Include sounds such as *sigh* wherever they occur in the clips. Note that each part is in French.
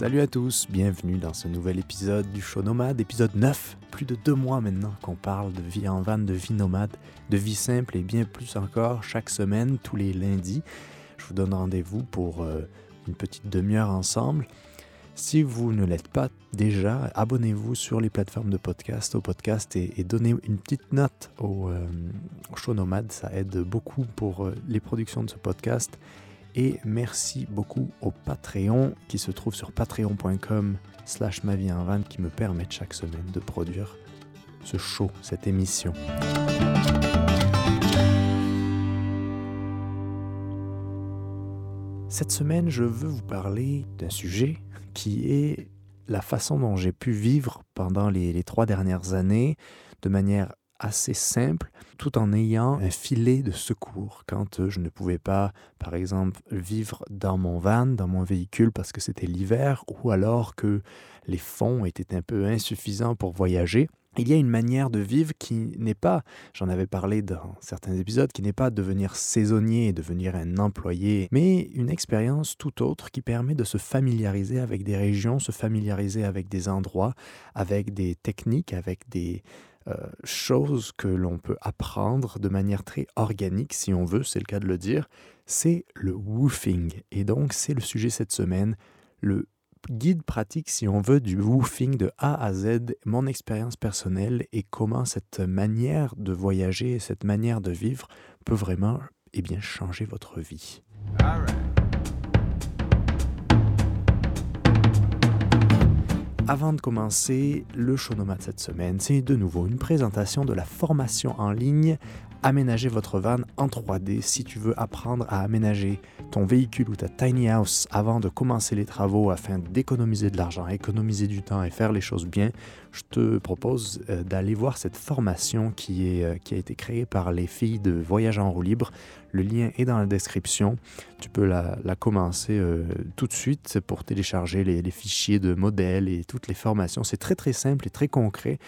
Salut à tous, bienvenue dans ce nouvel épisode du show nomade, épisode 9. Plus de deux mois maintenant qu'on parle de vie en van, de vie nomade, de vie simple et bien plus encore chaque semaine, tous les lundis. Je vous donne rendez-vous pour euh, une petite demi-heure ensemble. Si vous ne l'êtes pas déjà, abonnez-vous sur les plateformes de podcast, au podcast et, donnez une petite note au, euh, au, show nomade. Ça aide beaucoup pour euh, les productions de ce podcast. Et merci beaucoup au Patreon qui se trouve sur patreon.com slash ma vie en van qui me permettent chaque semaine de produire ce show, cette émission. Cette semaine, je veux vous parler d'un sujet qui est la façon dont j'ai pu vivre pendant les, les, trois dernières années de manière assez simple, tout en ayant un filet de secours quand euh, je ne pouvais pas, par exemple, vivre dans mon van, dans mon véhicule parce que c'était l'hiver, ou alors que les fonds étaient un peu insuffisants pour voyager. Il y a une manière de vivre qui n'est pas, j'en avais parlé dans certains épisodes, qui n'est pas devenir saisonnier devenir un employé, mais une expérience tout autre qui permet de se familiariser avec des régions, se familiariser avec des endroits, avec des techniques, avec des, euh, chose que l'on peut apprendre de manière très organique, si on veut, c'est le cas de le dire, c'est le woofing. Et donc, c'est le sujet cette semaine, le guide pratique, si on veut, du woofing de A à Z, mon expérience personnelle et comment cette manière de voyager, cette manière de vivre peut vraiment eh bien, changer votre vie. Avant de commencer le show nomade cette semaine, c'est de nouveau une présentation de la formation en ligne Aménager votre van en 3D si tu veux apprendre à aménager ton véhicule ou ta tiny house avant de commencer les travaux afin d'économiser de l'argent, économiser du temps et faire les choses bien. Je te propose euh, d'aller voir cette formation qui, est, euh, qui a été créée par les filles de Voyage en roue libre. Le lien est dans la description. Tu peux la, commencer euh, tout de suite pour télécharger les, fichiers de modèles et toutes les formations. C'est très très simple et très concret.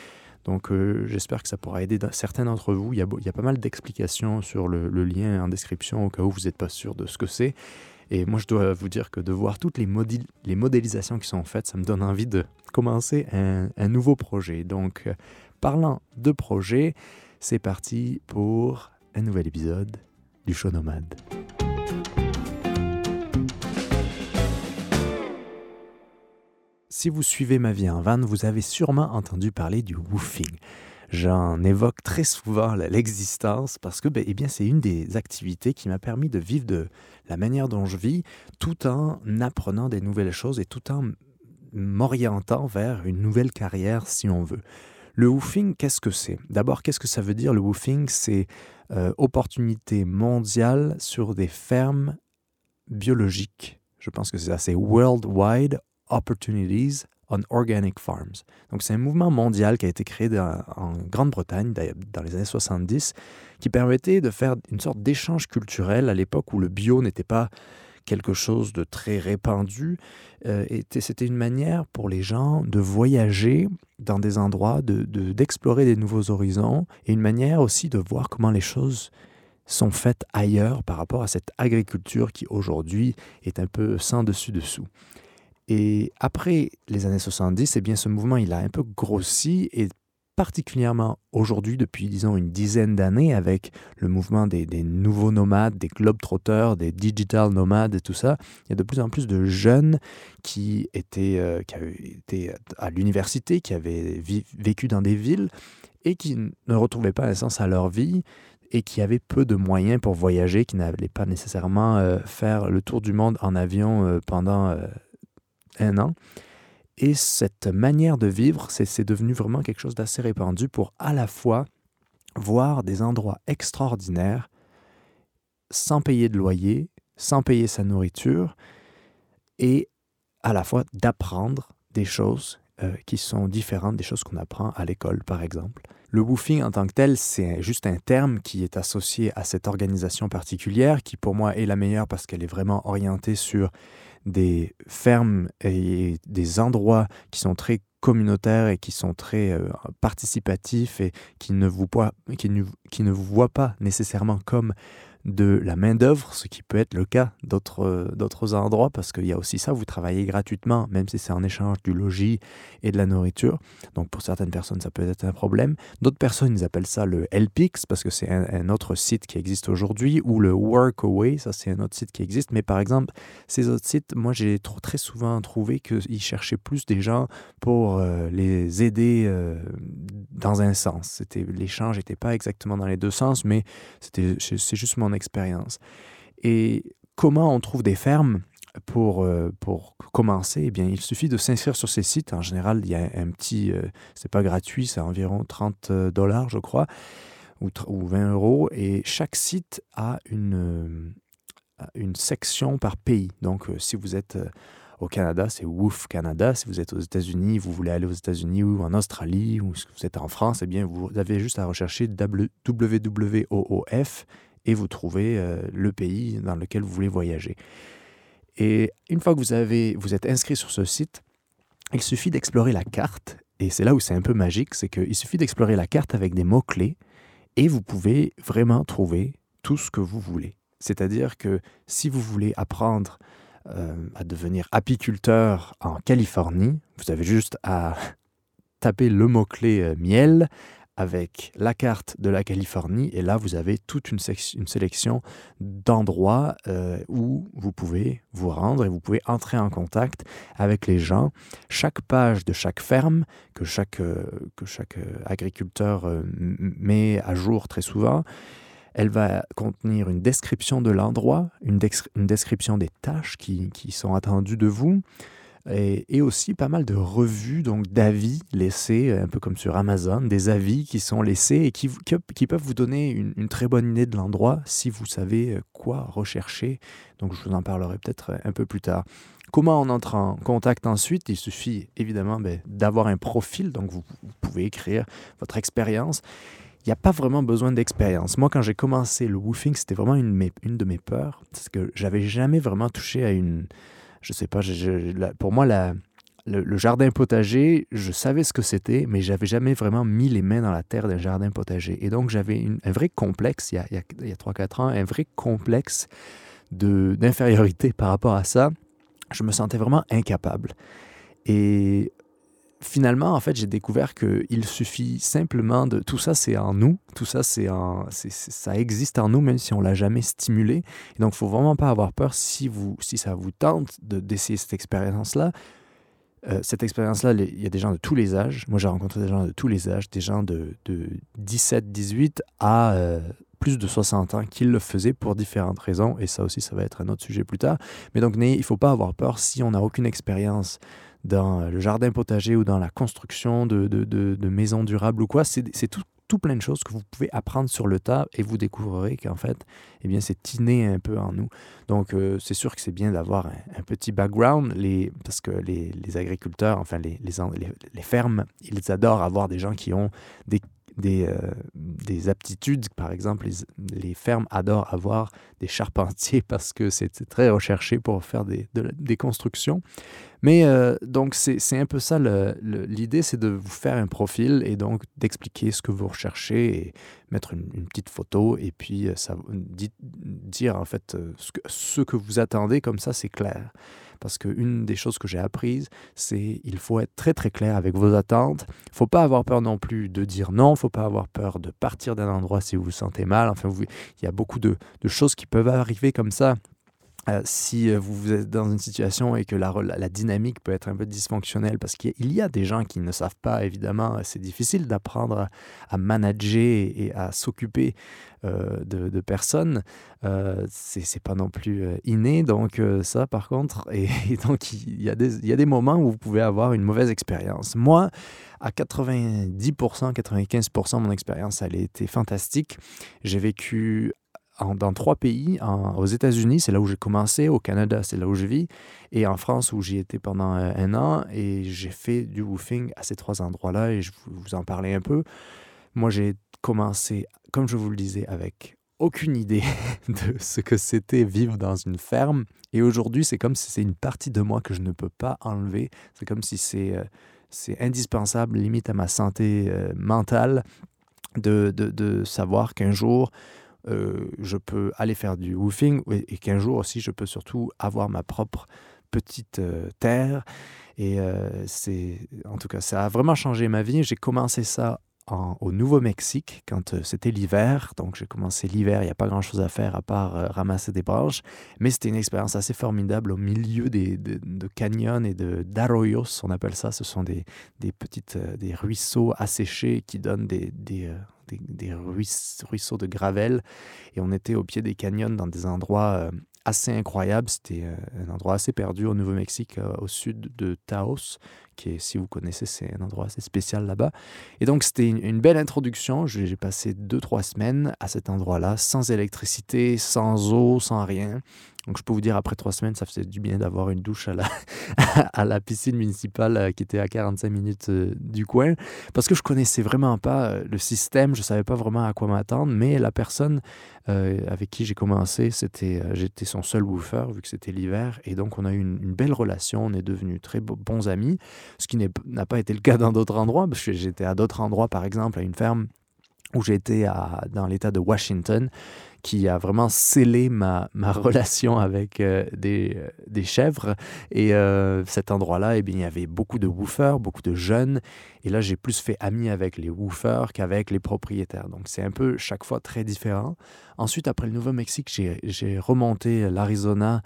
Donc euh, j'espère que ça pourra aider certains d'entre vous. Il y, a, pas mal d'explications sur le, lien en description au cas où vous n'êtes pas sûr de ce que c'est. Et moi je dois vous dire que de voir toutes les, les modélisations qui sont faites, ça me donne envie de commencer un, un nouveau projet. Donc parlant de projet, c'est parti pour un nouvel épisode du show nomade. Si vous suivez ma vie en van, vous avez sûrement entendu parler du woofing. J'en évoque très souvent l'existence parce que ben, eh bien, c'est une des activités qui m'a permis de vivre de la manière dont je vis tout en apprenant des nouvelles choses et tout en m'orientant vers une nouvelle carrière si on veut. Le woofing, qu'est-ce que c'est? D'abord, qu'est-ce que ça veut dire le woofing? C'est euh, opportunité mondiale sur des fermes biologiques. Je pense que c'est ça, c'est Worldwide Opportunities on Organic Farms. Donc c'est un mouvement mondial qui a été créé en Grande-Bretagne dans les années 70 qui permettait de faire une sorte d'échange culturel à l'époque où le bio n'était pas quelque chose de très répandu. Euh, C'était une manière pour les gens de voyager dans des endroits, d'explorer de, des nouveaux horizons et une manière aussi de voir comment les choses sont faites ailleurs par rapport à cette agriculture qui aujourd'hui est un peu sans dessus-dessous. Et après les années 70, eh bien, ce mouvement il a un peu grossi et particulièrement aujourd'hui, depuis disons une dizaine d'années, avec le mouvement des, nouveaux nomades, des globetrotters, des digital nomades et tout ça, il y a de plus en plus de jeunes qui étaient, euh, qui avaient été à l'université, qui avaient vécu dans des villes et qui ne retrouvaient pas un sens à leur vie et qui avaient peu de moyens pour voyager, qui n'allaient pas nécessairement euh, faire le tour du monde en avion euh, pendant un an. Et cette manière de vivre, c'est devenu vraiment quelque chose d'assez répandu pour à la fois voir des endroits extraordinaires sans payer de loyer, sans payer sa nourriture, et à la fois d'apprendre des choses euh, qui sont différentes des choses qu'on apprend à l'école, par exemple. Le woofing en tant que tel, c'est juste un terme qui est associé à cette organisation particulière, qui pour moi est la meilleure parce qu'elle est vraiment orientée sur des fermes et des endroits qui sont très communautaires et qui sont très euh, participatifs et qui ne, vous qui, qui ne vous voient pas nécessairement comme de la main-d'œuvre, ce qui peut être le cas d'autres d'autres endroits, parce qu'il y a aussi ça, vous travaillez gratuitement, même si c'est en échange du logis et de la nourriture. Donc pour certaines personnes, ça peut être un problème. D'autres personnes, ils appellent ça le LPix, parce que c'est un, autre site qui existe aujourd'hui, ou le Workaway, ça c'est un autre site qui existe. Mais par exemple, ces autres sites, moi j'ai très souvent trouvé qu'ils cherchaient plus des gens pour euh, les aider euh, dans un sens. L'échange n'était pas exactement dans les deux sens, mais c'est juste mon expérience. Et comment on trouve des fermes pour, euh, pour commencer, eh bien, il suffit de s'inscrire sur ces sites. En général, il y a un petit, euh, c'est pas gratuit, c'est environ 30 euh, dollars, je crois, ou, ou 20 euros. Et chaque site a une, une section par pays. Donc, si vous êtes au Canada, c'est Woof Canada. Si vous êtes aux États-Unis, vous voulez aller aux États-Unis ou en Australie, ou si vous êtes en France, eh bien, vous avez juste à rechercher WWOOF et vous trouvez le pays dans lequel vous voulez voyager. Et une fois que vous, avez, vous êtes inscrit sur ce site, il suffit d'explorer la carte. Et c'est là où c'est un peu magique, c'est qu'il suffit d'explorer la carte avec des mots-clés et vous pouvez vraiment trouver tout ce que vous voulez. C'est-à-dire que si vous voulez apprendre euh, à devenir apiculteur en Californie, vous avez juste à *laughs* taper le mot-clé euh, miel avec la carte de la Californie et là vous avez toute une, sélection d'endroits euh, où vous pouvez vous rendre et vous pouvez entrer en contact avec les gens. Chaque page de chaque ferme que chaque, euh, euh, agriculteur met à jour très souvent, elle va contenir une description de l'endroit, une, description des tâches qui sont attendues de vous, et, aussi pas mal de revues, donc d'avis laissés, un peu comme sur Amazon, des avis qui sont laissés et qui, qui, peuvent vous donner une, très bonne idée de l'endroit si vous savez euh, quoi rechercher. Donc je vous en parlerai peut-être un peu plus tard. Comment on entre en contact ensuite? Il suffit évidemment ben, d'avoir un profil, donc vous, pouvez écrire votre expérience il n'y a pas vraiment besoin d'expérience. Moi, quand j'ai commencé le woofing, c'était vraiment une, une, de mes peurs, parce que j'avais jamais vraiment touché à une, je sais pas, pour moi, le, jardin potager, je savais ce que c'était, mais j'avais jamais vraiment mis les mains dans la terre d'un jardin potager. Et donc, j'avais un vrai complexe, il y a, il y a, 3-4 ans, un vrai complexe d'infériorité par rapport à ça. Je me sentais vraiment incapable. Et finalement, en fait, j'ai découvert qu'il suffit simplement de... Tout ça, c'est en nous. Tout ça, c'est en... ça existe en nous, même si on l'a jamais stimulé. Donc, il faut vraiment pas avoir peur si, vous, si ça vous tente d'essayer cette expérience-là. Euh, cette expérience-là, il y a des gens de tous les âges. Moi, j'ai rencontré des gens de tous les âges, des gens de, de 17, 18 à euh, plus de 60 ans qui le faisaient pour différentes raisons. Et ça aussi, ça va être un autre sujet plus tard. Mais donc, il ne faut pas avoir peur si on n'a aucune expérience dans le jardin potager ou dans la construction de, de, de, maisons durables ou quoi. C'est tout, tout, plein de choses que vous pouvez apprendre sur le tas et vous découvrirez qu'en fait, eh bien, c'est inné un peu en nous. Donc, euh, c'est sûr que c'est bien d'avoir un, petit background les, parce que les, les agriculteurs, enfin, les, les, les, fermes, ils adorent avoir des gens qui ont des des, euh, des, aptitudes. Par exemple, les, les, fermes adorent avoir des charpentiers *laughs* parce que c'est très recherché pour faire des, des constructions. Mais euh, donc, c'est un peu ça. L'idée, c'est de vous faire un profil et donc d'expliquer ce que vous recherchez et mettre une, petite photo et puis euh, dire en fait ce que, ce que vous attendez. Comme ça, c'est clair parce qu'une des choses que j'ai apprises, c'est il faut être très très clair avec vos attentes. Il faut pas avoir peur non plus de dire non, il faut pas avoir peur de partir d'un endroit si vous vous sentez mal. Enfin, il y a beaucoup de choses qui peuvent arriver comme ça euh, si euh, vous êtes dans une situation et que la, dynamique peut être un peu dysfonctionnelle, parce qu'il y, a des gens qui ne savent pas, évidemment, c'est difficile d'apprendre à, manager et à s'occuper euh, de, personnes. Euh, c'est pas non plus inné, donc ça, par contre, *laughs* et, donc il y, a des, il y a des moments où vous pouvez avoir une mauvaise expérience. Moi, à 90%, 95%, mon expérience, elle a été fantastique. J'ai vécu dans trois pays. aux États-Unis, c'est là où j'ai commencé. Au Canada, c'est là où je vis. Et en France, où j'y étais pendant euh, un an. Et j'ai fait du woofing à ces trois endroits-là. Et je vous, en parlais un peu. Moi, j'ai commencé, comme je vous le disais, avec aucune idée *laughs* de ce que c'était vivre dans une ferme. Et aujourd'hui, c'est comme si c'est une partie de moi que je ne peux pas enlever. C'est comme si c'est euh, indispensable, limite à ma santé euh, mentale, de, de, de savoir qu'un jour, je peux aller faire du woofing et, qu'un jour aussi, je peux surtout avoir ma propre petite terre. Et c'est, en tout cas, ça a vraiment changé ma vie. J'ai commencé ça au Nouveau-Mexique quand euh, c'était l'hiver. Donc j'ai commencé l'hiver, il n'y a pas grand-chose à faire à part euh, ramasser des branches. Mais c'était une expérience assez formidable au milieu des, de, canyons et de d'arroyos, on appelle ça. Ce sont des, des petites euh, des ruisseaux asséchés qui donnent des, des, des, ruisseaux de gravel. Et on était au pied des canyons dans des endroits assez incroyables. C'était un endroit assez perdu au Nouveau-Mexique, au sud de Taos, qui est, si vous connaissez, c'est un endroit assez spécial là-bas. Et donc, c'était une, belle introduction. J'ai passé deux, trois semaines à cet endroit-là, sans électricité, sans eau, sans rien. Donc, je peux vous dire, après trois semaines, ça faisait du bien d'avoir une douche à la, *laughs* à la piscine municipale euh, qui était à 45 minutes euh, du coin. Parce que je connaissais vraiment pas euh, le système, je savais pas vraiment à quoi m'attendre. Mais la personne avec qui j'ai commencé, c'était, j'étais son seul woofer, vu que c'était l'hiver. Et donc, on a eu une, une, belle relation. On est devenus très bons amis ce qui n'a pas été le cas dans d'autres endroits, parce que j'étais à d'autres endroits, par exemple, à une ferme où j'étais dans l'État de Washington, qui a vraiment scellé ma, ma *laughs* relation avec euh, des, euh, des, chèvres. Et euh, cet endroit-là, eh bien, il y avait beaucoup de woofers, beaucoup de jeunes. Et là, j'ai plus fait ami avec les woofers qu'avec les propriétaires. Donc, c'est un peu chaque fois très différent. Ensuite, après le Nouveau-Mexique, j'ai remonté l'Arizona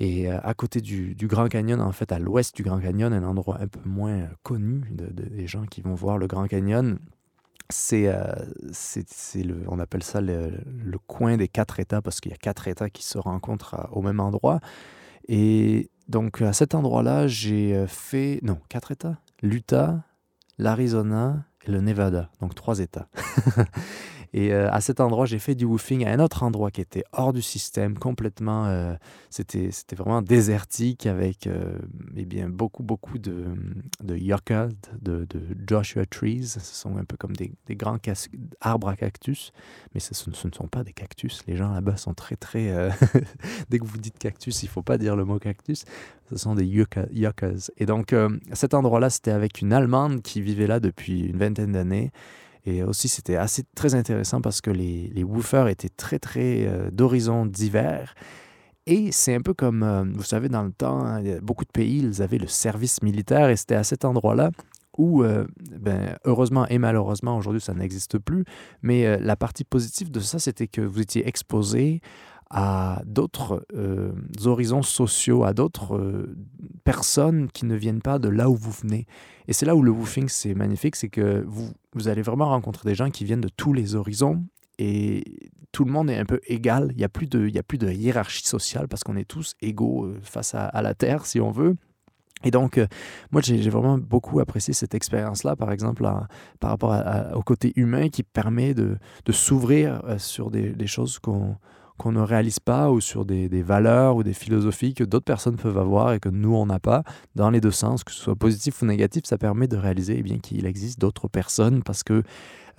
et à côté du, Grand Canyon, en fait, à l'ouest du Grand Canyon, un endroit un peu moins connu des gens qui vont voir le Grand Canyon, c'est, euh, c'est, le, on appelle ça le, coin des quatre États parce qu'il y a quatre États qui se rencontrent au même endroit. Et donc à cet endroit-là, j'ai euh, fait, non, quatre États, l'Utah, l'Arizona et le Nevada, donc trois États. *laughs* Et euh, à cet endroit, j'ai fait du woofing à un autre endroit qui était hors du système, complètement. Euh, c'était, vraiment désertique avec euh, eh bien, beaucoup, beaucoup de, de yucca, de, Joshua trees. Ce sont un peu comme des, grands arbres à cactus, mais ce, ne sont pas des cactus. Les gens là-bas sont très, très. *laughs* Dès que vous dites cactus, il ne faut pas dire le mot cactus. Ce sont des yuccas. Et donc, cet endroit-là, c'était avec une Allemande qui vivait là depuis une vingtaine d'années. Et aussi, c'était assez très intéressant parce que les, les woofers étaient très, très euh, d'horizons divers. Et c'est un peu comme, euh, vous savez, dans le temps, hein, beaucoup de pays, ils avaient le service militaire et c'était à cet endroit-là où, euh, ben, heureusement et malheureusement, aujourd'hui, ça n'existe plus. Mais la partie positive de ça, c'était que vous étiez exposé à d'autres euh, horizons sociaux, à d'autres euh, personnes qui ne viennent pas de là où vous venez. Et c'est là où le woofing, c'est magnifique, c'est que vous, vous allez vraiment rencontrer des gens qui viennent de tous les horizons et tout le monde est un peu égal. Il n'y a, plus de, a plus de hiérarchie sociale parce qu'on est tous égaux euh, face à, la Terre, si on veut. Et donc, moi, j'ai vraiment beaucoup apprécié cette expérience-là, par exemple, par rapport au côté humain qui permet de, s'ouvrir sur des choses qu'on qu'on ne réalise pas ou sur des, valeurs ou des philosophies que d'autres personnes peuvent avoir et que nous, on n'a pas, dans les deux sens, que ce soit positif ou négatif, ça permet de réaliser eh bien qu'il existe d'autres personnes parce que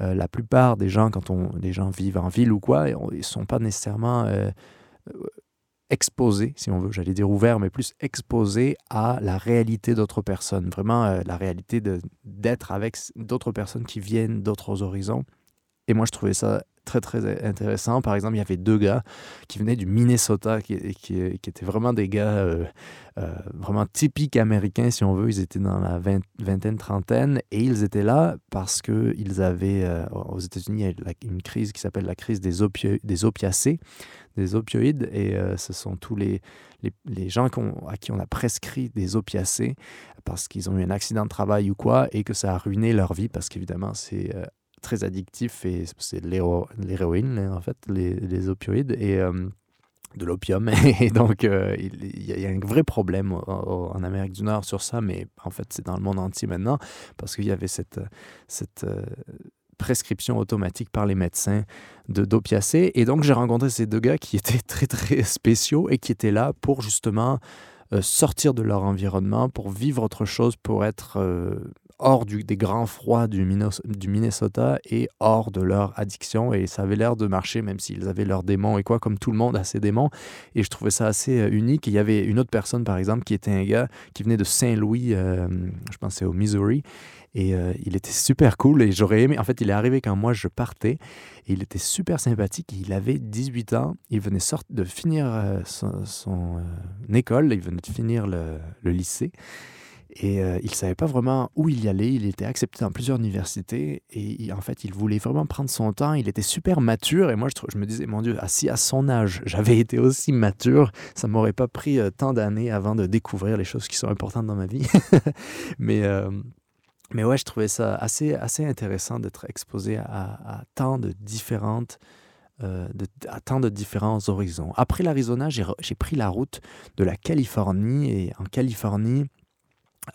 euh, la plupart des gens, quand on, les gens vivent en ville ou quoi, ils ne sont pas nécessairement euh, euh, exposés, si on veut, j'allais dire ouverts, mais plus exposés à la réalité d'autres personnes, vraiment la réalité d'être avec d'autres personnes qui viennent d'autres horizons. Et moi, je trouvais ça très très intéressant. Par exemple, il y avait deux gars qui venaient du Minnesota, qui, qui, étaient vraiment des gars euh, euh, vraiment typiques américains, si on veut. Ils étaient dans la vingtaine, trentaine, et ils étaient là parce qu'ils avaient, euh, aux États-Unis, il y a une crise qui s'appelle la crise des, des opiacés, des opioïdes, et ce sont tous les, les, les gens à qui on a prescrit des opiacés parce qu'ils ont eu un accident de travail ou quoi, et que ça a ruiné leur vie, parce qu'évidemment, c'est très addictif et c'est l'héroïne, en fait, les, les opioïdes. Et euh, de l'opium. *laughs* Et donc, euh, il, y a un vrai problème en Amérique du Nord sur ça, mais en fait, c'est dans le monde entier maintenant, parce qu'il y avait cette, cette euh, prescription automatique par les médecins de d'opiacés. Et donc, j'ai rencontré ces deux gars qui étaient très, très spéciaux et qui étaient là pour justement sortir de leur environnement, pour vivre autre chose, pour être hors du, des grands froids du, Minnesota et hors de leur addiction. Et ça avait l'air de marcher, même s'ils avaient leurs démons et quoi, comme tout le monde a ses démons. Et je trouvais ça assez euh, unique. il y avait une autre personne, par exemple, qui était un gars qui venait de Saint-Louis, euh, je pense c'est au Missouri. Et euh, il était super cool et j'aurais aimé. En fait, il est arrivé quand moi je partais et il était super sympathique. Il avait 18 ans. Il venait de finir euh, son, euh, école, il venait de finir le, le lycée. Et euh, il ne savait pas vraiment où il y allait. Il était accepté dans plusieurs universités. Et en fait, il voulait vraiment prendre son temps. Il était super mature. Et moi, je, me disais, mon Dieu, si à son âge, *laughs* j'avais été aussi mature, ça ne m'aurait pas pris euh, tant d'années avant de découvrir les choses qui sont importantes dans ma vie. *laughs* mais, euh, mais ouais, je trouvais ça assez, assez intéressant d'être exposé à, tant de différentes. à tant de différents horizons. Après l'Arizona, j'ai pris la route de la Californie et en Californie,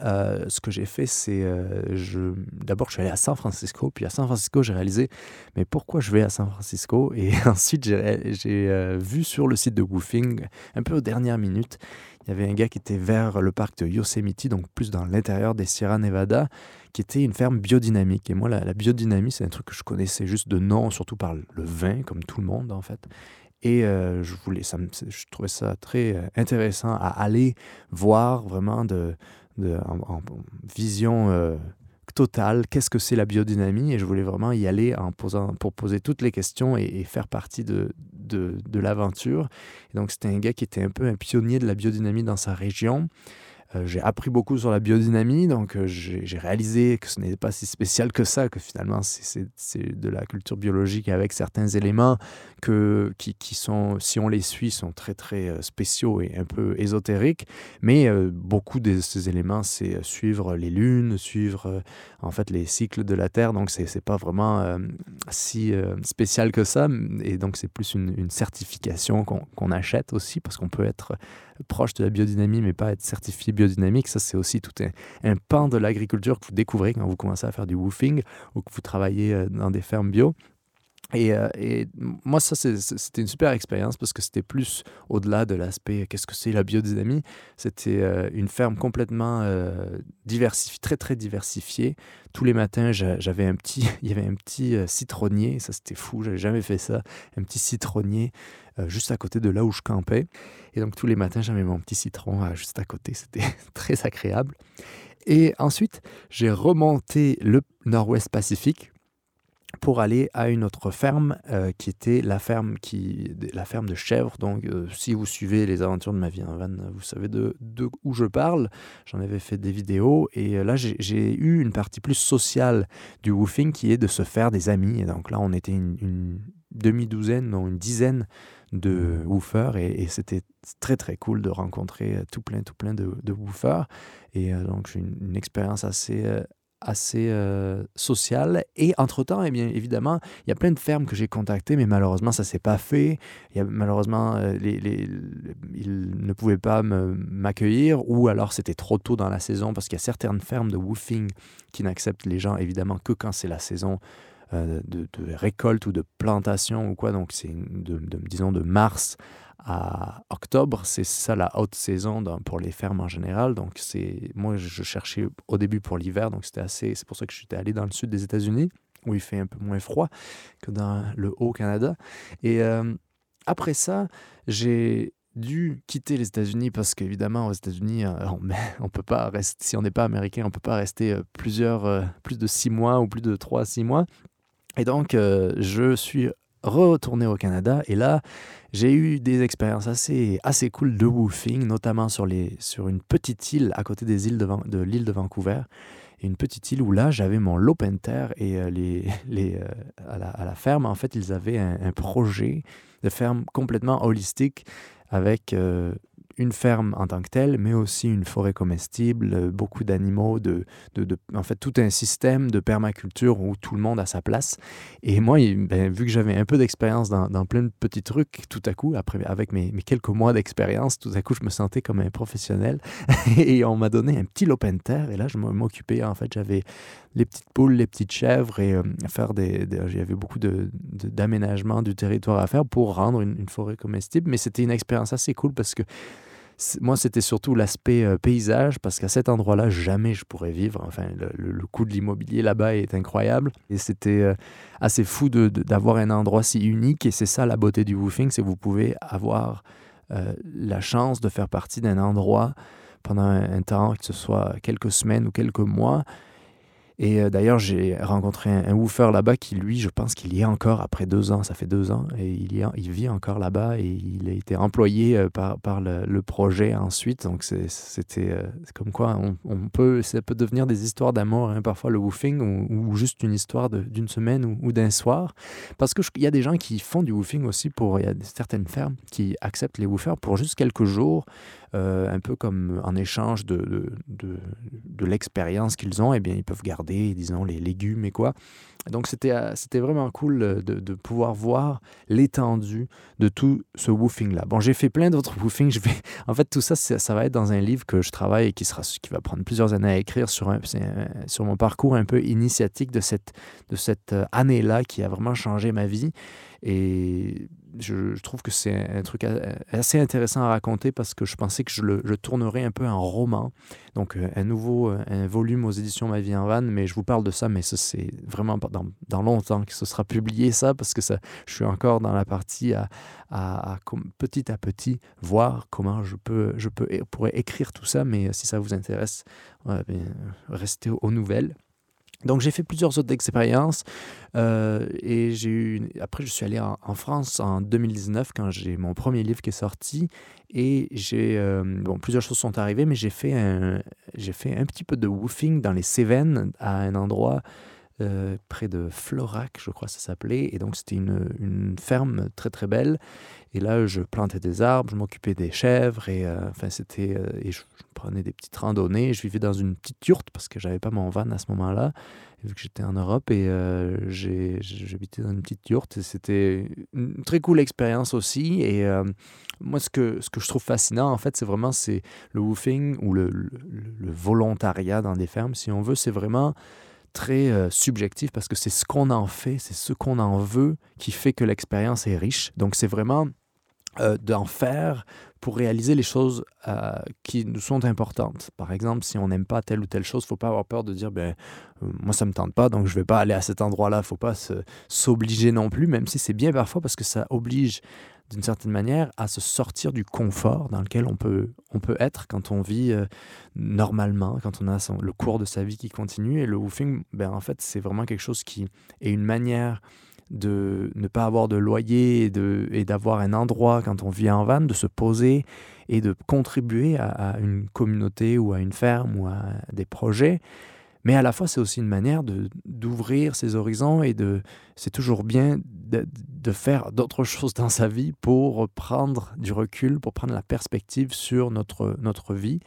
euh, ce que j'ai fait, c'est. Euh. D'abord, je suis allé à San Francisco, puis à San Francisco, j'ai réalisé, mais pourquoi je vais à San Francisco? *laughs* Et ensuite, j'ai euh, vu sur le site de Woofing, un peu aux dernières minutes, il y avait un gars qui était vers le parc de Yosemite, donc plus dans l'intérieur des Sierra Nevada, qui était une ferme biodynamique. Et moi, la, la biodynamie, c'est un truc que je connaissais juste de nom, surtout par le vin, comme tout le monde, en fait. Et je, voulais, ça je trouvais ça très intéressant à aller voir vraiment de, en, vision euh, totale, qu'est-ce que c'est la biodynamie? Et je voulais vraiment y aller pour poser toutes les questions et, faire partie de, de, de l'aventure. donc c'était un gars qui était un peu un pionnier de la biodynamie dans sa région. Euh, j'ai appris beaucoup sur la biodynamie, donc euh, j'ai réalisé que ce n'est pas si spécial que ça, que finalement c'est de la culture biologique avec certains éléments que, qui, sont, si on les suit, sont très très euh, spéciaux et un peu ésotériques. Mais beaucoup de ces éléments, c'est suivre les lunes, suivre en fait les cycles de la Terre, donc c'est pas vraiment si spécial que ça. Et donc c'est plus une certification qu'on achète aussi, parce qu'on peut être proche de la biodynamie, mais pas être certifié biodynamique. Ça, c'est aussi tout un, un pan de l'agriculture que vous découvrez quand vous commencez à faire du woofing ou que vous travaillez euh, dans des fermes bio. Euh, et, moi, ça, c'était une super expérience parce que c'était plus au-delà de l'aspect qu'est-ce que c'est la biodynamie. C'était euh, une ferme complètement euh, diversifiée, très, très diversifiée. Tous les matins, j'avais un petit, *laughs* il y avait un petit citronnier. Ça, c'était fou. J'avais jamais fait ça. Un petit citronnier juste à côté de là où je campais. Et donc, tous les matins, j'avais mon petit citron juste à côté. C'était *laughs* très agréable. Et ensuite, j'ai remonté le nord-ouest Pacifique pour aller à une autre ferme euh, qui était la ferme, qui, la ferme de chèvres. Donc, euh, si vous suivez les aventures de ma vie en van, vous savez de, de où je parle. J'en avais fait des vidéos et euh, là, j'ai eu une partie plus sociale du woofing qui est de se faire des amis. Et donc là, on était une, demi-douzaine, non, une dizaine de woofers et, c'était très très cool de rencontrer tout plein, tout plein de, de woofers. Et donc, j'ai une, une expérience assez assez euh, social. Et entre-temps, eh évidemment, il y a plein de fermes que j'ai contactées, mais malheureusement, ça ne s'est pas fait. Y a, malheureusement, euh, les, ils ne pouvaient pas m'accueillir, ou alors c'était trop tôt dans la saison, parce qu'il y a certaines fermes de woofing qui n'acceptent les gens, évidemment, que quand c'est la saison euh, de, de, récolte ou de plantation ou quoi. Donc, c'est, de, disons, de mars à octobre, c'est ça la haute saison pour les fermes en général. Donc c'est moi je cherchais au début pour l'hiver, donc c'était assez. C'est pour ça que j'étais allé dans le sud des États-Unis où il fait un peu moins froid que dans le haut Canada. Et euh, après ça, j'ai dû quitter les États-Unis parce qu'évidemment aux États-Unis euh, on, peut pas rester si on n'est pas américain on peut pas rester euh, plusieurs plus de six mois ou plus de trois six mois et donc je suis retourné au Canada et là j'ai eu des expériences assez, assez cool de woofing, notamment sur, les, sur une petite île à côté des îles de, de l'île de Vancouver. Et une petite île où là, j'avais mon Lopenter et euh, les, *laughs* les, euh, à, la, à, la, ferme, en fait, ils avaient un, un, projet de ferme complètement holistique avec euh, une ferme en tant que telle, mais aussi une forêt comestible, euh, beaucoup d'animaux, de, de, en fait tout un système de permaculture où tout le monde a sa place. Et moi, ben, vu que j'avais un peu d'expérience dans, plein de petits trucs, tout à coup, après, avec mes, mes quelques mois d'expérience, tout à coup, je me sentais comme un professionnel. *laughs* et on m'a donné un petit lopin de terre, et là, je m'occupais, en fait, j'avais les petites poules, les petites chèvres, et euh, faire des, avait beaucoup d'aménagement de, du territoire à faire pour rendre une forêt comestible. Mais c'était une expérience assez cool parce que moi, c'était surtout l'aspect euh, paysage, parce qu'à cet endroit-là, jamais je pourrais vivre. Enfin, le, coût de l'immobilier là-bas est incroyable. Et c'était euh, assez fou d'avoir un endroit si unique. Et c'est ça la beauté du woofing, c'est que vous pouvez avoir euh, la chance de faire partie d'un endroit pendant un, temps, que ce soit quelques semaines ou quelques mois, Et euh, d'ailleurs, j'ai rencontré un, woofer là-bas qui, lui, je pense qu'il y est encore après deux ans. Ça fait deux ans et il, y vit encore là-bas et il a été employé euh, par, par le, projet ensuite. Donc, c'était euh, comme quoi on, peut, ça peut devenir des histoires d'amour, hein, parfois le woofing, ou, juste une histoire d'une semaine ou, d'un soir. Parce qu'il y a des gens qui font du woofing aussi pour. Il y a certaines fermes qui acceptent les woofers pour juste quelques jours. Euh, un peu comme en échange de, de, de, l'expérience qu'ils ont, et eh bien, ils peuvent garder, disons, les légumes et quoi. Donc, c'était, euh, vraiment cool de, de pouvoir voir l'étendue de tout ce woofing-là. Bon, j'ai fait plein d'autres *laughs* woofings. Je vais... En fait, tout ça, ça va être dans un livre que je travaille et qui, sera, qui va prendre plusieurs années à écrire sur, un, sur mon parcours un peu initiatique de cette, de cette euh, année-là qui a vraiment changé ma vie. Et je, trouve que c'est un truc assez intéressant à raconter parce que je pensais que je le tournerais un peu en roman. Donc, euh, un nouveau euh, volume aux éditions Ma vie en vanne, mais je vous parle de ça, mais ça, c'est vraiment dans, dans longtemps que ce sera publié, ça, parce que je suis encore dans la partie à, à, petit à petit voir comment je peux, je peux, pourrais écrire tout ça, mais si ça vous intéresse, restez aux nouvelles. Donc j'ai fait plusieurs autres expériences euh, et j'ai eu après je suis allé en, France en 2019 quand j'ai mon premier livre qui est sorti et j'ai euh, bon plusieurs choses sont arrivées mais j'ai fait j'ai fait un petit peu de woofing dans les Cévennes à un endroit euh, près de Florac, je crois que ça s'appelait. Et donc, c'était une, ferme très, très belle. Et là, je plantais des arbres, je m'occupais des chèvres. Et, euh, enfin, c'était, euh, et je, prenais des petites randonnées. Je vivais dans une petite yurte parce que j'avais pas mon van à ce moment-là, vu que j'étais en Europe. Et j'habitais dans une petite yurte. Et c'était une très cool expérience aussi. Et moi, ce que, ce que je trouve fascinant, en fait, c'est vraiment c'est le woofing ou le, le, le volontariat dans des fermes, si on veut. C'est vraiment très euh, subjectif parce que c'est ce qu'on en fait, c'est ce qu'on en veut qui fait que l'expérience est riche. Donc c'est vraiment euh, d'en faire pour réaliser les choses euh, qui nous sont importantes. Par exemple, si on n'aime pas telle ou telle chose, faut pas avoir peur de dire ben moi ça me tente pas, donc je vais pas aller à cet endroit-là. Faut pas s'obliger non plus, même si c'est bien parfois parce que ça oblige d'une certaine manière, à se sortir du confort dans lequel on peut, on peut être quand on vit euh, normalement, quand on a le cours de sa vie qui continue. Et le woofing, ben, en fait, c'est vraiment quelque chose qui est une manière de ne pas avoir de loyer et d'avoir un endroit quand on vit en van, de se poser et de contribuer à, à une communauté ou à une ferme ou à des projets mais à la fois c'est aussi une manière d'ouvrir ses horizons et de c'est toujours bien de, de faire d'autres *laughs* choses dans sa vie pour prendre du recul, pour prendre la perspective sur notre, notre vie.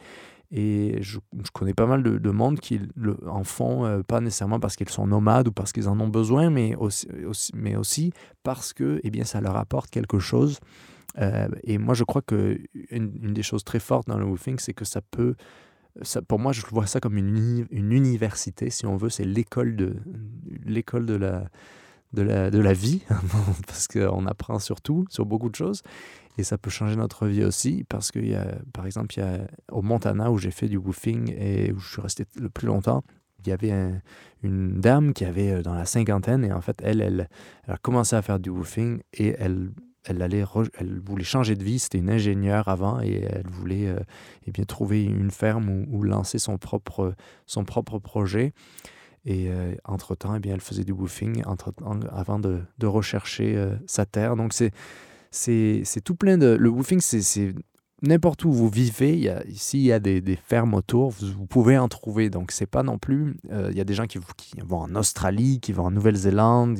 Et je, je connais pas mal de, de monde qui le, en font, euh, pas nécessairement parce qu'ils sont nomades ou parce qu'ils en ont besoin, mais aussi, aussi, mais aussi parce que eh bien, ça leur apporte quelque chose. Euh, et moi, je crois qu'une une des choses très fortes dans le woofing, c'est que ça peut pour moi, je vois ça comme une, une université, si on veut. C'est l'école de, l'école de la, de la, de la vie, *laughs* parce qu'on apprend sur tout, sur beaucoup de choses. Et ça peut changer notre vie aussi, parce qu'il y a, par exemple, il y a, au Montana, où j'ai fait du woofing et où je suis resté le plus longtemps, il y avait une dame qui avait euh, dans la cinquantaine, et en fait, elle, elle, elle a commencé à faire du woofing et elle elle, voulait changer de vie. C'était une ingénieure avant et elle voulait euh, eh bien, trouver une ferme ou, lancer son propre, projet. Et euh, entre-temps, eh elle faisait du woofing avant de, de rechercher euh, sa terre. Donc, c'est, tout plein de... Le woofing, c'est n'importe où vous vivez, il y a, ici il y a des, des fermes autour, vous, pouvez en trouver. Donc c'est pas non plus. Euh, il y a des gens qui, vont en Australie, qui vont en Nouvelle-Zélande,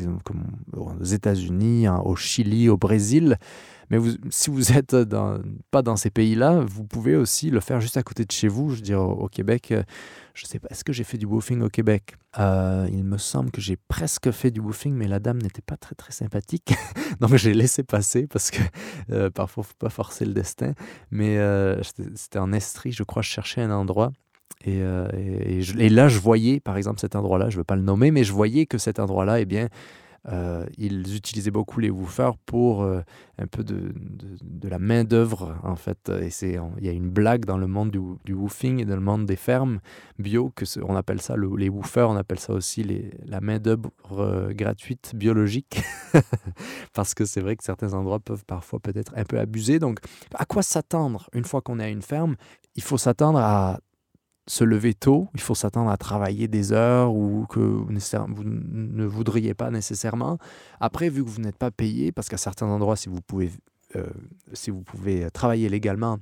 aux États-Unis, au Chili, au Brésil. Mais si vous êtes dans, pas dans ces pays-là, vous pouvez aussi le faire juste à côté de chez vous. Je veux dire, au, Québec, euh, je sais pas, est-ce que j'ai fait du woofing au Québec? Euh, Il me semble que j'ai presque fait du woofing, mais la dame n'était pas très très sympathique. *laughs* Donc j'ai laissé passer parce que euh, parfois, il ne faut pas forcer le destin. Mais c'était en Estrie, je crois, je cherchais un endroit. Et, et, là, je voyais, par exemple, cet endroit-là, je ne veux pas le nommer, mais je voyais que cet endroit-là, eh bien, euh, ils utilisaient beaucoup les woofers pour euh, un peu de, la main-d'œuvre, en fait. Et c'est, il y a une blague dans le monde du, du, woofing et dans le monde des fermes bio, que on appelle ça le, les woofers, on appelle ça aussi la main-d'œuvre euh, gratuite biologique. *laughs* Parce que c'est vrai que certains endroits peuvent parfois peut-être un peu abuser. Donc, à quoi s'attendre? Une fois qu'on est à une ferme Il faut s'attendre à se lever tôt, il faut s'attendre à travailler des heures ou que vous, ne voudriez pas nécessairement. Après, vu que vous n'êtes pas payé, parce qu'à certains endroits, si vous pouvez, euh, si vous pouvez travailler légalement,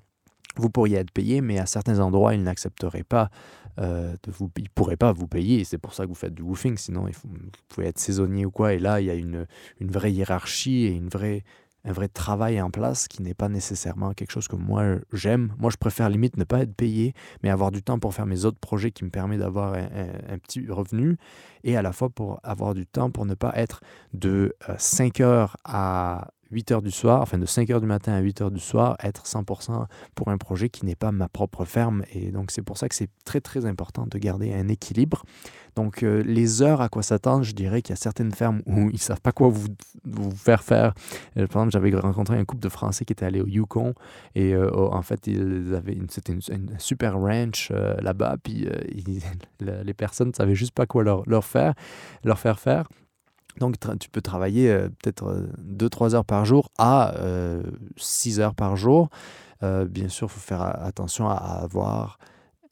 vous pourriez être payé, mais à certains endroits, ils n'accepteraient pas euh, de vous, ils pourraient pas vous payer. C'est pour ça que vous faites du woofing. Sinon, vous pouvez être saisonnier ou quoi. Et là, il y a une vraie hiérarchie et une vraie un vrai travail en place qui n'est pas nécessairement quelque chose que moi j'aime. Moi, je préfère limite ne pas être payé, mais avoir du temps pour faire mes autres projets qui me permettent d'avoir un, petit revenu et à la fois pour avoir du temps pour ne pas être de 5 euh, heures à 8 heures du soir, enfin de 5 heures du matin à 8 heures du soir, être 100% pour un projet qui n'est pas ma propre ferme. Et donc, c'est pour ça que c'est très, très important de garder un équilibre. Donc, euh, les heures à quoi s'attendre, je dirais qu'il y a certaines fermes où ils ne savent pas quoi vous, vous faire faire. Euh, par exemple, j'avais rencontré un couple de Français qui étaient allés au Yukon et euh, en fait, ils avaient c'était une, super ranch là-bas. Puis *laughs* les personnes ne savaient juste pas quoi leur, leur faire, leur faire faire. Donc, tu peux travailler euh, peut-être 2-3 euh, heures par jour à 6 euh, heures par jour. bien sûr, il faut faire attention à avoir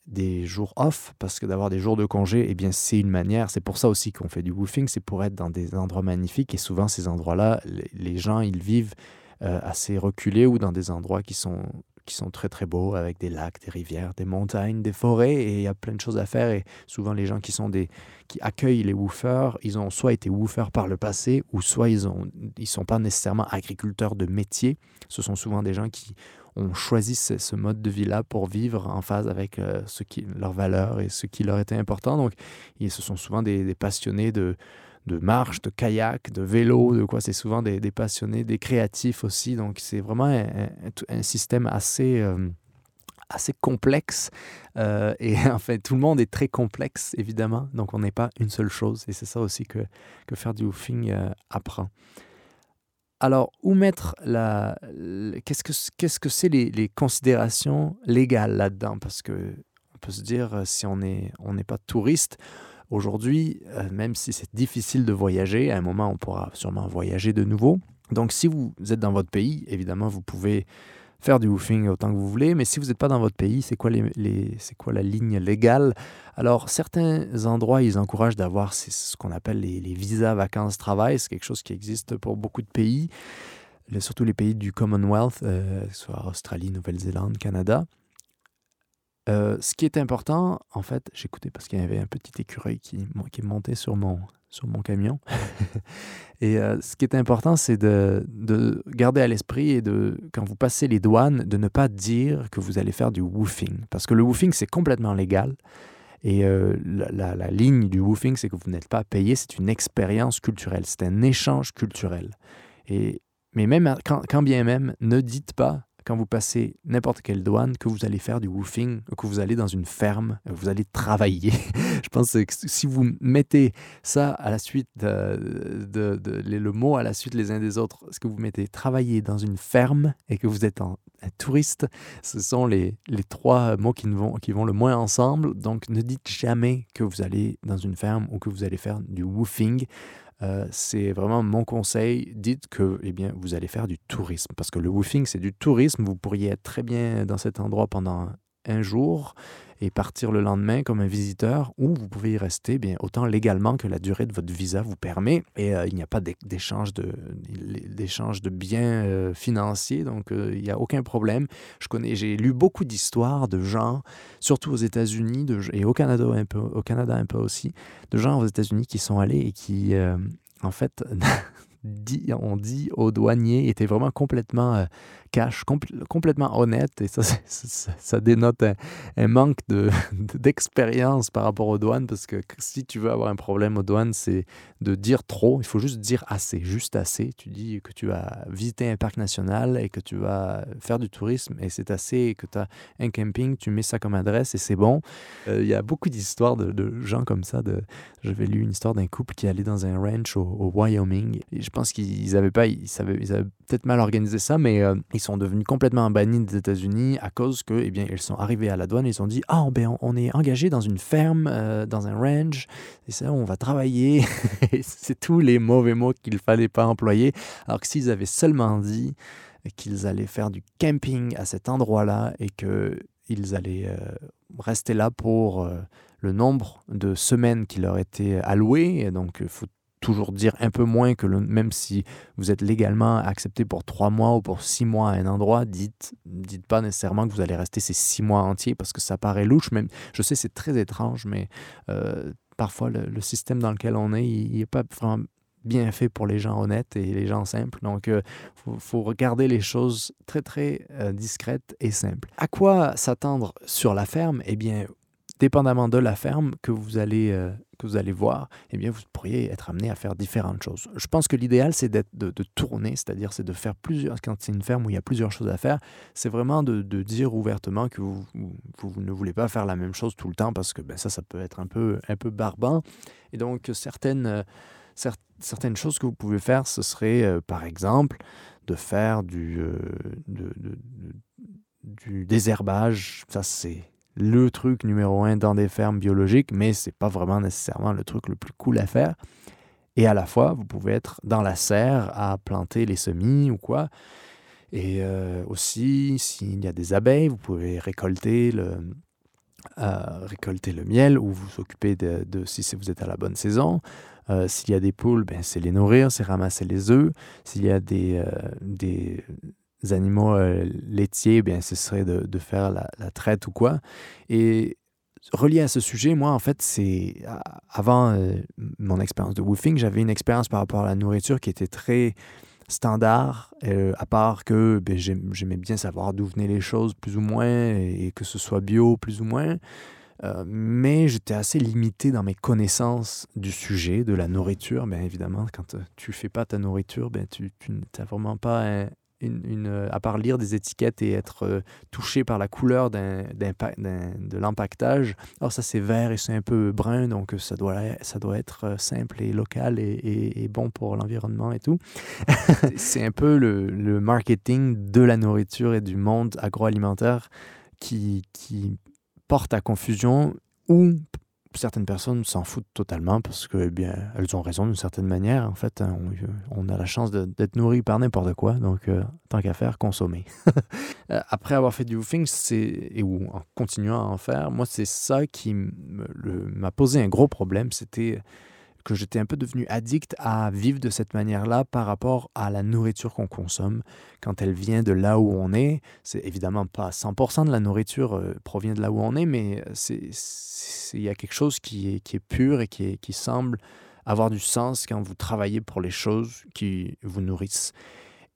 des jours off, parce que d'avoir des jours de congé, eh bien, c'est une manière, c'est pour ça aussi qu'on fait du woofing, c'est pour être dans des endroits magnifiques, et souvent, ces endroits-là, les, gens, ils vivent assez reculés ou dans des endroits qui sont qui sont très très beaux avec des lacs, des rivières, des montagnes, des forêts et il y a plein de choses à faire et souvent les gens qui sont des qui accueillent les woofers, ils ont soit été woofers par le passé ou soit ils ont ils sont pas nécessairement agriculteurs de métier. Ce sont souvent des gens qui ont choisi ce, mode de vie là pour vivre en phase avec euh, ce qui leurs valeurs et ce qui leur était important. Donc, ils, ce sont souvent des passionnés de de marche, de kayak, de vélo, de quoi. C'est souvent des, passionnés, des créatifs aussi. Donc, c'est vraiment un, système assez, euh, assez complexe. Euh, et *laughs* en fait, tout le monde est très complexe, évidemment. Donc, on n'est pas une seule chose. Et c'est ça aussi que, que faire du woofing euh, apprend. Alors, où mettre la. Qu'est-ce que qu'est-ce que c'est les, les, considérations légales là-dedans? Parce que on peut se dire, si on n'est on n'est pas touriste, Aujourd'hui, euh, même si c'est difficile de voyager, à un moment, on pourra sûrement voyager de nouveau. Donc, si vous êtes dans votre pays, évidemment, vous pouvez faire du woofing autant que vous voulez, mais si vous n'êtes pas dans votre pays, c'est quoi, la ligne légale? Alors, certains endroits, ils encouragent d'avoir ce qu'on appelle les, visas vacances-travail. C'est quelque chose qui existe pour beaucoup de pays, surtout les pays du Commonwealth, euh, soit Australie, Nouvelle-Zélande, Canada. Euh, ce qui est important, en fait, j'écoutais parce qu'il y avait un petit écureuil qui, montait sur mon, camion. *laughs* et euh, ce qui est important, c'est de, de, garder à l'esprit et de, quand vous passez les douanes, de ne pas dire que vous allez faire du woofing. Parce que le woofing, c'est complètement légal. Et euh, la, ligne du woofing, c'est que vous n'êtes pas payé, c'est une expérience culturelle, c'est un échange culturel. Et, mais même quand bien même, ne dites pas quand vous passez n'importe quelle douane, que vous allez faire du woofing, que vous allez dans une ferme, vous allez travailler. *laughs* je pense que si vous mettez ça à la suite, de, le mot à la suite les uns des autres, ce que vous mettez travailler dans une ferme et que vous êtes un touriste, ce sont les, les trois mots qui vont, qui vont le moins ensemble. Donc ne dites jamais que vous allez dans une ferme ou que vous allez faire du woofing. Euh, c'est vraiment mon conseil. Dites que eh bien, vous allez faire du tourisme. Parce que le woofing, c'est du tourisme. Vous pourriez être très bien dans cet endroit pendant un jour partir le lendemain comme un visiteur, ou vous pouvez y rester bien, autant légalement que la durée de votre visa vous permet. Et euh, il n'y a pas d'échange de, de biens euh, financiers, donc euh, il n'y a aucun problème. Je connais, j'ai lu beaucoup d'histoires de gens, surtout aux États-Unis et au Canada un peu, au Canada un peu aussi, de gens aux États-Unis qui sont allés et qui, en fait, on *laughs* dit aux douaniers, étaient vraiment complètement cash, complètement honnête. Et ça, *laughs* ça, dénote un, manque d'expérience par rapport aux douanes, parce que si tu veux avoir un problème aux douanes, c'est de dire trop. Il faut juste dire assez, juste assez. Tu dis que tu vas visiter un parc national et que tu vas faire du tourisme, et c'est assez, que tu as un camping, tu mets ça comme adresse et c'est bon. Euh, il y a beaucoup d'histoires de, gens comme ça. De, J'avais lu une histoire d'un couple qui allait dans un ranch au, Wyoming. Et je pense qu'ils n'avaient pas, ils, ils avaient peut-être mal organisé ça, mais euh, ils sont devenus complètement bannis des États-Unis à cause que, eh bien, ils sont arrivés à la douane et ils ont dit Ah, ben, on est engagé dans une ferme, euh, dans un ranch, et ça, on va travailler. *laughs* c'est tous les mauvais mots qu'il fallait pas employer. Alors que s'ils avaient seulement dit qu'ils allaient faire du camping à cet endroit-là et que ils allaient euh, rester là pour euh, le nombre de semaines qui leur étaient allouées. Donc, faut toujours dire un peu moins que le, même si vous êtes légalement accepté pour trois mois ou pour six mois à un endroit, dites, dites pas nécessairement que vous allez rester ces six mois entiers parce que ça paraît louche. Même, je sais, c'est très étrange, mais euh, parfois le, système dans lequel on est, il n'est pas vraiment bien fait pour les gens honnêtes et les gens simples. Donc, il euh, faut, regarder les choses très, très euh, discrètes et simples. À quoi s'attendre sur la ferme? Eh bien, dépendamment de la ferme que vous allez, vous allez voir, eh bien, vous pourriez être amené à faire différentes choses. Je pense que l'idéal, c'est de, de, tourner, c'est-à-dire c'est de faire plusieurs, quand c'est une ferme où il y a plusieurs choses à faire, c'est vraiment de, dire ouvertement que vous, vous, ne voulez pas faire la même chose tout le temps parce que ben, ça, ça peut être un peu, un peu barbant. Et donc, certaines certaines choses que vous pouvez faire, ce serait euh, par exemple de faire du, euh, du désherbage. Ça, c'est le truc numéro un dans des fermes biologiques, mais ce n'est pas vraiment nécessairement le truc le plus cool à faire. Et à la fois, vous pouvez être dans la serre à planter les semis ou quoi. Et euh, aussi, s'il y a des abeilles, vous pouvez récolter le, récolter le miel ou vous occuper de, de, si vous êtes à la bonne saison. Euh, s'il y a des poules, ben, c'est les nourrir, c'est ramasser les œufs. S'il y a des, euh, des animaux euh, laitiers, ben, ce serait de, de faire la, la, traite ou quoi. Et relié à ce sujet, moi, en fait, c'est avant mon expérience de woofing, j'avais une expérience par rapport à la nourriture qui était très standard, à part que ben, j'aimais bien savoir d'où venaient les choses, plus ou moins, et que ce soit bio, plus ou moins. Euh, mais j'étais assez limité dans mes connaissances du sujet, de la nourriture. Bien évidemment, quand euh, tu fais pas ta nourriture, ben, tu, n'as vraiment pas une, euh, à part lire des étiquettes et être touché par la couleur d'un, de l'empaquetage. Alors ça c'est vert et c'est un peu brun, donc ça doit, ça doit être simple et local et, bon pour l'environnement et tout. *laughs* c'est un peu le, le, marketing de la nourriture et du monde agroalimentaire qui, qui porte à confusion ou certaines personnes s'en foutent totalement parce que, eh bien, elles ont raison d'une certaine manière. En fait, hein, on, a la chance d'être nourri par n'importe quoi, donc euh, tant qu'à faire, consommer. *laughs* Euh, après avoir fait du woofing, et en continuant à en faire, moi, c'est ça qui m'a posé un gros problème. C'était que j'étais un peu devenu addict à vivre de cette manière-là par rapport à la nourriture qu'on consomme quand elle vient de là où on est. C'est évidemment pas 100% de la nourriture euh, provient de là où on est, mais il y a quelque chose qui est, qui est pur et qui, qui semble avoir du sens quand vous travaillez pour les choses qui vous nourrissent.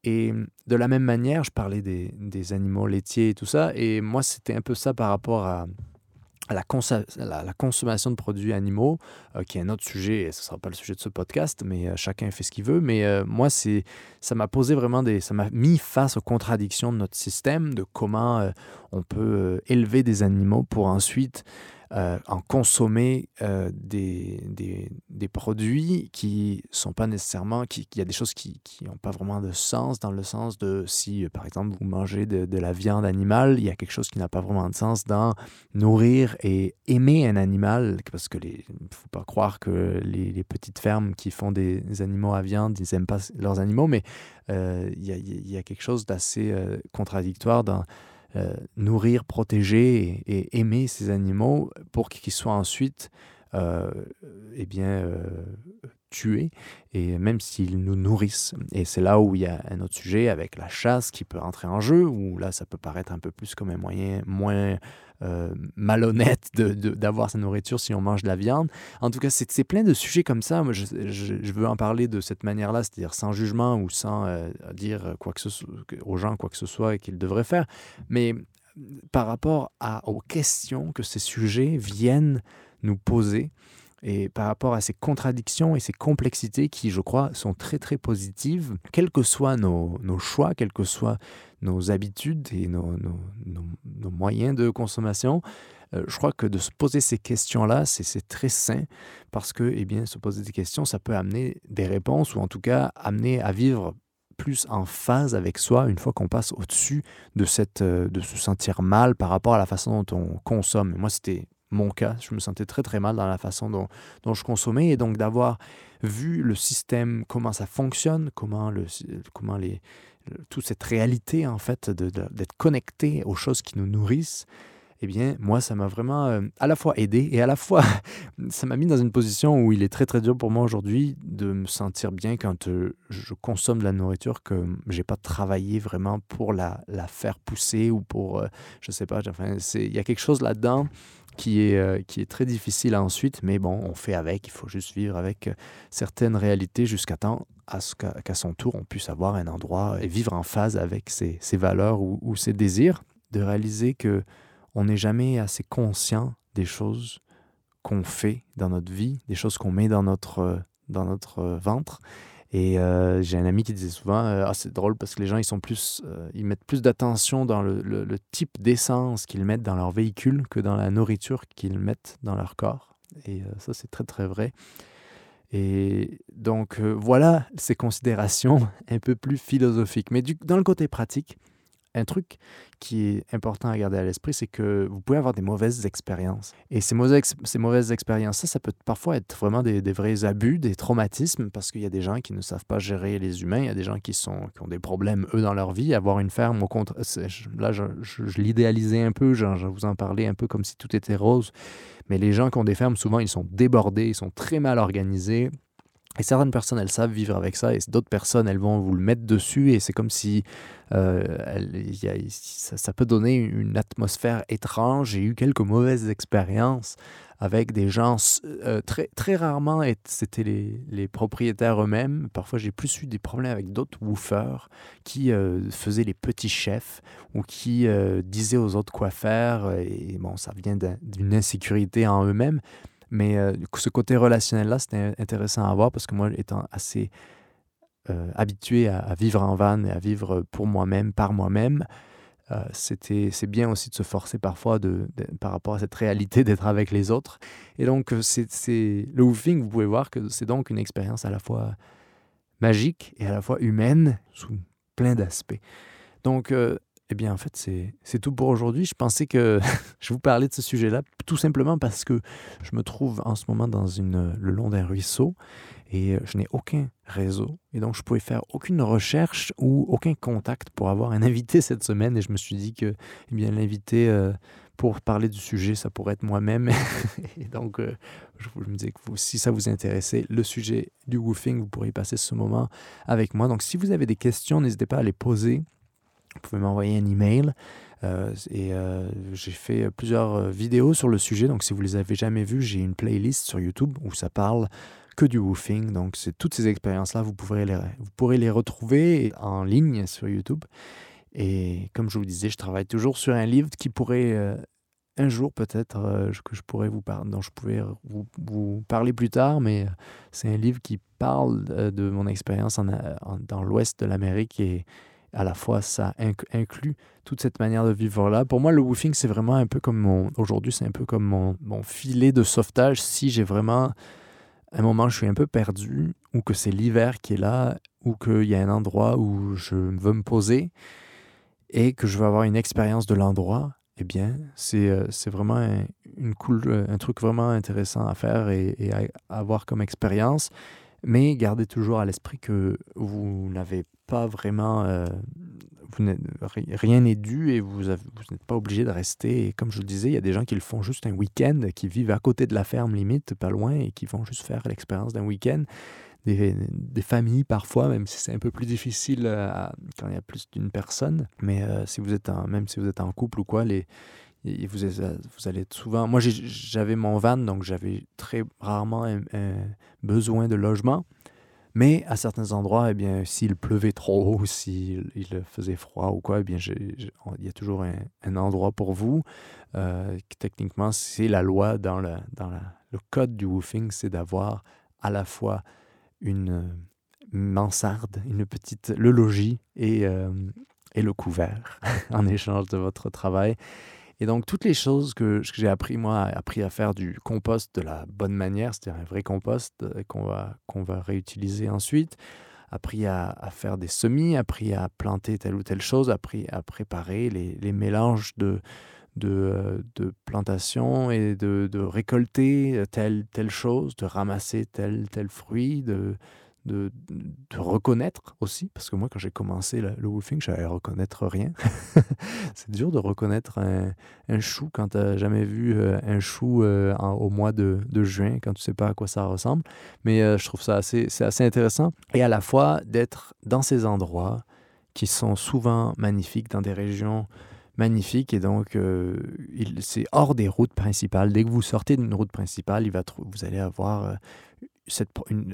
Et de la même manière, je parlais des, des animaux laitiers et tout ça, et moi c'était un peu ça par rapport à, la, la, consommation de produits animaux, euh, qui est un autre sujet, et ce ne sera pas le sujet de ce podcast, mais euh, chacun fait ce qu'il veut. Mais euh, moi, c'est, ça m'a posé vraiment des. Ça m'a mis face aux contradictions de notre système, de comment on peut élever des animaux pour ensuite euh, en consommer euh, des, des, produits qui sont pas nécessairement, qui, y a des choses qui n'ont pas vraiment de sens, dans le sens de si, euh, par exemple, vous mangez de, la viande animale, il y a quelque chose qui n'a pas vraiment de sens dans nourrir et aimer un animal, parce que ne faut pas croire que les, les, petites fermes qui font des animaux à viande, ils n'aiment pas leurs animaux, mais il y, y, a, quelque chose d'assez contradictoire dans euh, nourrir, protéger et, aimer ces animaux pour qu'ils soient ensuite euh, eh bien, tués, et même s'ils nous nourrissent. Et c'est là où il y a un autre sujet avec la chasse qui peut entrer en jeu, où là, ça peut paraître un peu plus comme un moyen moins euh, malhonnête d'avoir de, sa nourriture si on mange de la viande. En tout cas, c'est plein de sujets comme ça. Moi, je, je, veux en parler de cette manière-là, c'est-à-dire sans jugement ou sans euh, dire quoi que ce soit, aux gens quoi que ce soit qu'ils devraient faire. Mais par rapport aux questions que ces sujets viennent nous poser, et par rapport à ces contradictions et ces complexités qui, je crois, sont très très positives, quels que soient nos, nos choix, quelles que soient nos habitudes et nos, nos, moyens de consommation, euh, je crois que de se poser ces questions-là, c'est très sain parce que, eh bien, se poser des questions, ça peut amener des réponses ou en tout cas amener à vivre plus en phase avec soi une fois qu'on passe au-dessus de, cette, euh, de se sentir mal par rapport à la façon dont on consomme. moi, c'était mon cas. Je me sentais très très mal dans la façon dont, je consommais et donc d'avoir vu le système, comment ça fonctionne, comment, le, toute cette réalité en fait d'être connecté aux choses qui nous nourrissent, eh bien, moi, ça m'a vraiment euh, à la fois aidé et à la fois, *laughs* ça m'a mis dans une position où il est très, très dur pour moi aujourd'hui de me sentir bien quand euh, je consomme de la nourriture que j'ai pas travaillé vraiment pour la, la faire pousser ou pour, euh, je sais pas, enfin, il y a quelque chose là-dedans qui est, qui est très difficile ensuite, mais bon, on fait avec, il faut juste vivre avec certaines réalités jusqu'à temps à ce qu'à son tour, on puisse avoir un endroit et vivre en phase avec ses, ses valeurs ou, ou ses désirs, de réaliser que on n'est jamais assez conscient des choses qu'on fait dans notre vie, des choses qu'on met dans notre, dans notre ventre. Et euh, j'ai un ami qui disait souvent, euh, ah, c'est drôle parce que les gens, ils, sont plus, euh, ils mettent plus d'attention dans le, le, le type d'essence qu'ils mettent dans leur véhicule que dans la nourriture qu'ils mettent dans leur corps. Et ça, c'est très, très vrai. Et donc, voilà ces considérations *laughs* un peu plus philosophiques. Mais du, dans le côté pratique, un truc qui est important à garder à l'esprit, c'est que vous pouvez avoir des mauvaises expériences. Et ces mauvaises, ces mauvaises expériences, ça, peut parfois être vraiment des, vrais abus, des traumatismes, parce qu'il y a des gens qui ne savent pas gérer les humains, il y a des gens qui, sont, qui ont des problèmes, eux, dans leur vie. Avoir une ferme, au contraire, là, je, je, je l'idéalisais un peu, genre, je vous en parlais un peu comme si tout était rose. Mais les gens qui ont des fermes, souvent, ils sont débordés, ils sont très mal organisés et certaines personnes, elles savent vivre avec ça, et d'autres personnes, elles vont vous le mettre dessus, et c'est comme si euh, ça, peut donner une atmosphère étrange. J'ai eu quelques mauvaises expériences avec des gens, euh, très, très rarement, c'était les, propriétaires eux-mêmes. Parfois, j'ai plus eu des problèmes avec d'autres woofers qui euh, faisaient les petits chefs ou qui disaient aux autres quoi faire, et bon, ça vient d'une insécurité en eux-mêmes. Mais euh, ce côté relationnel-là, c'était intéressant à voir parce que moi, étant assez euh, habitué à, vivre en van et à vivre pour moi-même, par moi-même, euh, c'est bien aussi de se forcer parfois de, par rapport à cette réalité d'être avec les autres. Et donc, c'est le woofing, vous pouvez voir que c'est donc une expérience à la fois magique et à la fois humaine sous plein d'aspects. Donc, eh bien, en fait, c'est tout pour aujourd'hui. Je pensais que *laughs* je vous parlais de ce sujet-là tout simplement parce que je me trouve en ce moment dans le long d'un ruisseau et je n'ai aucun réseau. Et donc, je pouvais faire aucune recherche ou aucun contact pour avoir un *laughs* invité cette semaine. Et je me suis dit que eh bien l'invité euh, pour parler du sujet, ça pourrait être moi-même. *laughs* et donc, euh, je, me disais que si ça vous intéressait, le sujet du woofing, vous pourriez passer ce moment avec moi. Donc, si vous avez des questions, n'hésitez pas à les poser vous pouvez m'envoyer un email. Euh, et euh, j'ai fait plusieurs vidéos sur le sujet. Donc, si vous les avez jamais vues, j'ai une playlist sur YouTube où ça parle que du woofing. Donc, c'est toutes ces expériences-là, vous pourrez les, vous pourrez les retrouver en ligne sur YouTube. Et comme je vous disais, je travaille toujours sur un livre qui pourrait euh, un jour peut-être euh, que je pourrais vous parler, dont je pouvais vous, vous, parler plus tard, mais c'est un livre qui parle de mon expérience en, en, dans l'ouest de l'Amérique et à la fois ça inclut toute cette manière de vivre là. Pour moi, le woofing, c'est vraiment un peu comme mon. Aujourd'hui, c'est un peu comme mon, mon, filet de sauvetage si j'ai vraiment un moment je suis un peu perdu, ou que c'est l'hiver qui est là, ou qu'il y a un endroit où je veux me poser et que je veux avoir une expérience de l'endroit. Eh bien, c'est euh, vraiment un, une cool, un truc vraiment intéressant à faire et, et à avoir comme expérience. Mais gardez toujours à l'esprit que vous n'avez pas vraiment. Euh, rien n'est dû et vous, n'êtes pas obligé de rester. Comme je le disais, il y a des gens qui le font juste un week-end, qui vivent à côté de la ferme, limite, pas loin, et qui vont juste faire l'expérience d'un week-end. Des, familles parfois, même si c'est un peu plus difficile à, quand il y a plus d'une personne. Mais euh, si vous êtes en, même si vous êtes en couple ou quoi, les, vous, allez souvent. Moi, j'avais mon van, donc j'avais très rarement un, besoin de logement. Mais à certains endroits, eh bien, s'il pleuvait trop, s'il il faisait froid ou quoi, eh bien, il y a toujours un, endroit pour vous. Euh, techniquement, c'est la loi dans, le, code du woofing, c'est d'avoir à la fois une mansarde, une petite, le logis et, euh, et le couvert *laughs* en échange de votre travail. Et donc, toutes les choses que, j'ai appris, moi, appris à faire du compost de la bonne manière, c'est-à-dire un vrai compost euh, qu'on va, va réutiliser ensuite, appris à, faire des semis, appris à planter telle ou telle chose, appris à préparer les, les mélanges de, de, euh, de plantation et de, de récolter telle, telle chose, de ramasser tel, tel fruit, de, de, reconnaître aussi, parce que moi, quand j'ai commencé le, woofing, je savais reconnaître rien. *laughs* c'est dur de reconnaître un, chou quand tu n'as jamais vu euh, un chou euh, au mois de, juin, quand tu sais pas à quoi ça ressemble. Mais euh, je trouve ça assez, assez intéressant. Et à la fois d'être dans ces endroits qui sont souvent magnifiques, dans des régions magnifiques. Et donc, c'est hors des routes principales. Dès que vous sortez d'une route principale, vous allez avoir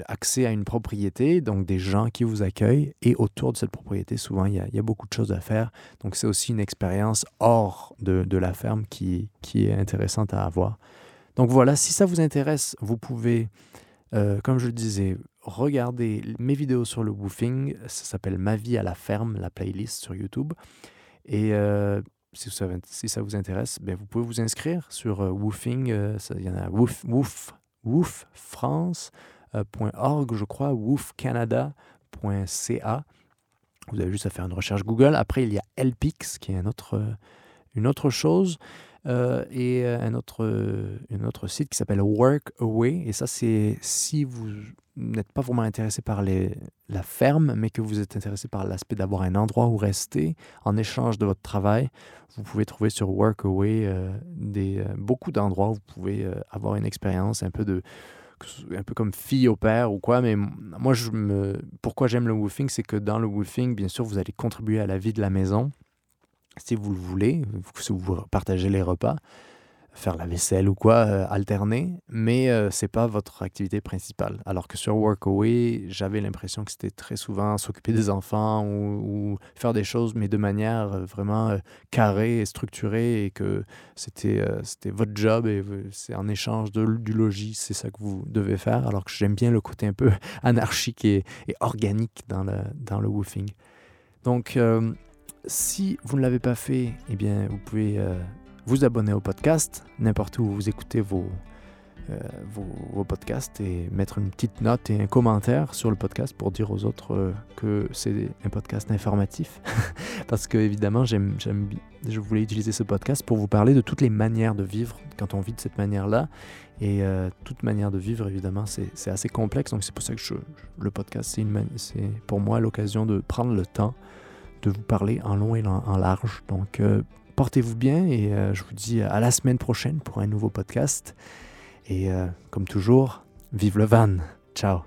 accès à une propriété, donc des gens qui vous accueillent. Et autour de cette propriété, souvent, il y a, beaucoup de choses à faire. Donc, c'est aussi une expérience hors de, la ferme qui, qui, est intéressante à avoir. Donc voilà, si ça vous intéresse, vous pouvez, euh, comme je le disais, regarder mes vidéos sur le woofing. Ça s'appelle Ma vie à la ferme, la playlist sur YouTube. Et euh, si, ça, si, ça, vous intéresse, ben, vous pouvez vous inscrire sur euh, Woofing. il y en a Woof, Woof wooffrance.org, je crois, woofcanada.ca. Vous avez juste à faire une recherche Google. Après, il y a LPix, qui est autre, une autre chose. Euh, et euh, un autre, un autre site qui s'appelle Workaway. Et ça, c'est si vous n'êtes pas vraiment intéressé par la ferme, mais que vous êtes intéressé par l'aspect d'avoir un endroit où rester en échange de votre travail, vous pouvez trouver sur Workaway euh, des, beaucoup d'endroits où vous pouvez avoir une expérience un peu de un peu comme fille au père ou quoi, mais moi, je me, pourquoi j'aime le woofing, c'est que dans le woofing, bien sûr, vous allez contribuer à la vie de la maison, si vous le voulez, si vous partagez les repas, faire la vaisselle ou quoi, euh, alterner, mais euh, c'est pas votre activité principale. Alors que sur Workaway, j'avais l'impression que c'était très souvent s'occuper des enfants ou, faire des choses, mais de manière euh, vraiment carrée et structurée, et que c'était c'était votre job et c'est en échange de, du logis, c'est ça que vous devez faire. Alors que j'aime bien le côté un peu *laughs* anarchique et, organique dans le, dans le woofing. Donc, si vous ne l'avez pas fait, eh bien, vous pouvez euh, vous abonner au podcast, n'importe où vous écoutez vos, euh, vos, podcasts et mettre une petite note et un commentaire sur le podcast pour dire aux autres euh, que c'est un podcast informatif. *laughs* Parce que, évidemment, je voulais utiliser ce podcast pour vous parler de toutes les manières de vivre quand on vit de cette manière-là. Et toute manière de vivre, évidemment, c'est, assez complexe. Donc, c'est pour ça que le podcast, c'est pour moi l'occasion de prendre le temps de vous parler en long et en large. Donc, euh, portez-vous bien et euh, je vous dis à la semaine prochaine pour un nouveau podcast. Et euh, comme toujours, vive le van. Ciao.